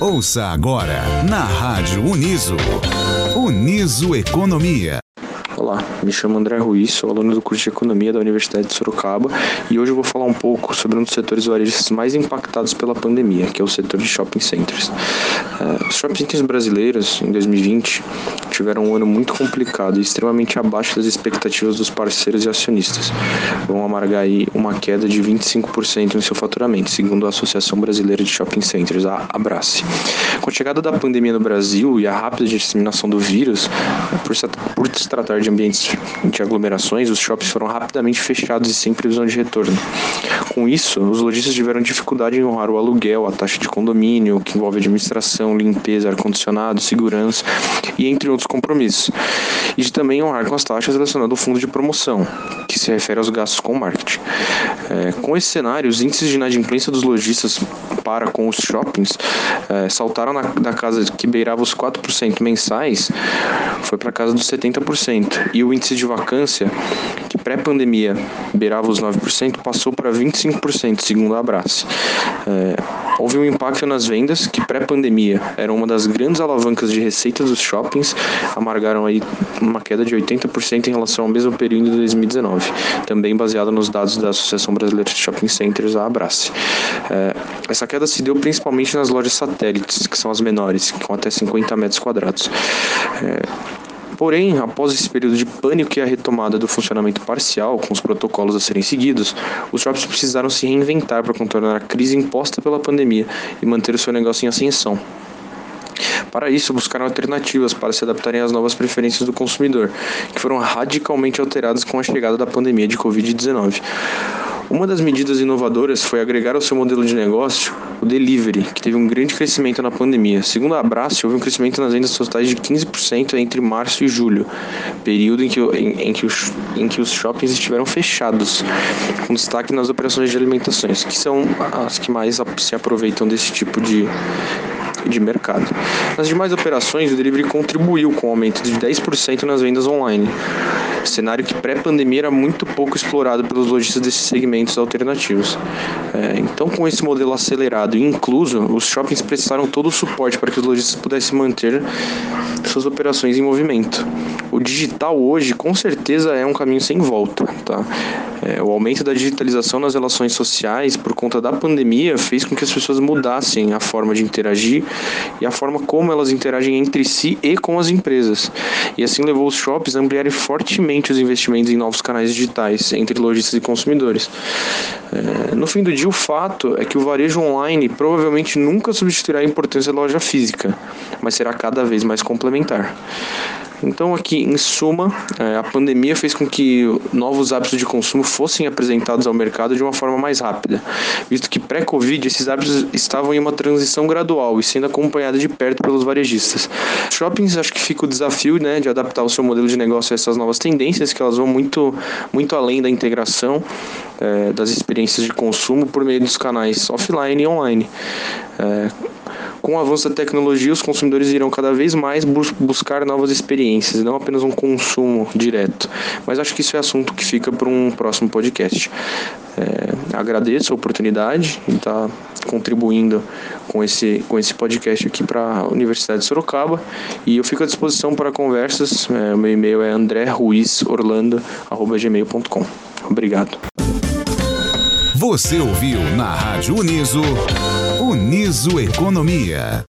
Ouça agora na Rádio Uniso. Uniso Economia. Olá, me chamo André Ruiz, sou aluno do curso de Economia da Universidade de Sorocaba e hoje eu vou falar um pouco sobre um dos setores varejistas mais impactados pela pandemia, que é o setor de shopping centers. Uh, os shopping centers brasileiros, em 2020, tiveram um ano muito complicado e extremamente abaixo das expectativas dos parceiros e acionistas. Vão amargar aí uma queda de 25% no seu faturamento, segundo a Associação Brasileira de Shopping Centers, a Abrace. Com a chegada da pandemia no Brasil e a rápida disseminação do vírus, por se tratar de de ambientes de aglomerações, os shoppings foram rapidamente fechados e sem previsão de retorno. Com isso, os lojistas tiveram dificuldade em honrar o aluguel, a taxa de condomínio, que envolve administração, limpeza, ar-condicionado, segurança e entre outros compromissos. E de também honrar com as taxas relacionadas ao fundo de promoção, que se refere aos gastos com marketing. É, com esse cenário, os índices de inadimplência dos lojistas para com os shoppings é, saltaram na, da casa que beirava os 4% mensais, foi para casa dos 70% e o índice de vacância, pré-pandemia beirava os 9%, passou para 25%, segundo a Abrace. É, houve um impacto nas vendas, que pré-pandemia era uma das grandes alavancas de receita dos shoppings, amargaram aí uma queda de 80% em relação ao mesmo período de 2019, também baseada nos dados da Associação Brasileira de Shopping Centers, a Abrace. É, essa queda se deu principalmente nas lojas satélites, que são as menores, com até 50 metros quadrados. É, Porém, após esse período de pânico e a retomada do funcionamento parcial, com os protocolos a serem seguidos, os shoppings precisaram se reinventar para contornar a crise imposta pela pandemia e manter o seu negócio em ascensão. Para isso, buscaram alternativas para se adaptarem às novas preferências do consumidor, que foram radicalmente alteradas com a chegada da pandemia de Covid-19. Uma das medidas inovadoras foi agregar ao seu modelo de negócio o delivery, que teve um grande crescimento na pandemia. Segundo a Abraço, houve um crescimento nas vendas totais de 15% entre março e julho, período em que, em, em, que os, em que os shoppings estiveram fechados, com destaque nas operações de alimentações, que são as que mais se aproveitam desse tipo de, de mercado. Nas demais operações, o delivery contribuiu com um aumento de 10% nas vendas online cenário que pré-pandemia era muito pouco explorado pelos lojistas desses segmentos alternativos. É, então, com esse modelo acelerado e incluso, os shoppings prestaram todo o suporte para que os lojistas pudessem manter suas operações em movimento. O digital hoje, com certeza, é um caminho sem volta. Tá? É, o aumento da digitalização nas relações sociais por conta da pandemia fez com que as pessoas mudassem a forma de interagir e a forma como elas interagem entre si e com as empresas. E assim levou os shoppings a ampliarem fortemente os investimentos em novos canais digitais entre lojistas e consumidores. É, no fim do dia, o fato é que o varejo online provavelmente nunca substituirá a importância da loja física, mas será cada vez mais complementar. Então, aqui, em suma, é, a pandemia fez com que novos hábitos de consumo fossem apresentados ao mercado de uma forma mais rápida, visto que pré-Covid esses hábitos estavam em uma transição gradual e sendo acompanhada de perto pelos varejistas. Shoppings, acho que fica o desafio né, de adaptar o seu modelo de negócio a essas novas tendências, que elas vão muito, muito além da integração é, das experiências de consumo por meio dos canais offline e online. É, com o avanço da tecnologia, os consumidores irão cada vez mais bus buscar novas experiências, não apenas um consumo direto. Mas acho que isso é assunto que fica para um próximo podcast. É, agradeço a oportunidade de estar contribuindo com esse, com esse podcast aqui para a Universidade de Sorocaba e eu fico à disposição para conversas. É, meu e-mail é andréruizorlando.gmail.com. Obrigado. Você ouviu na Rádio Uniso, Uniso Economia.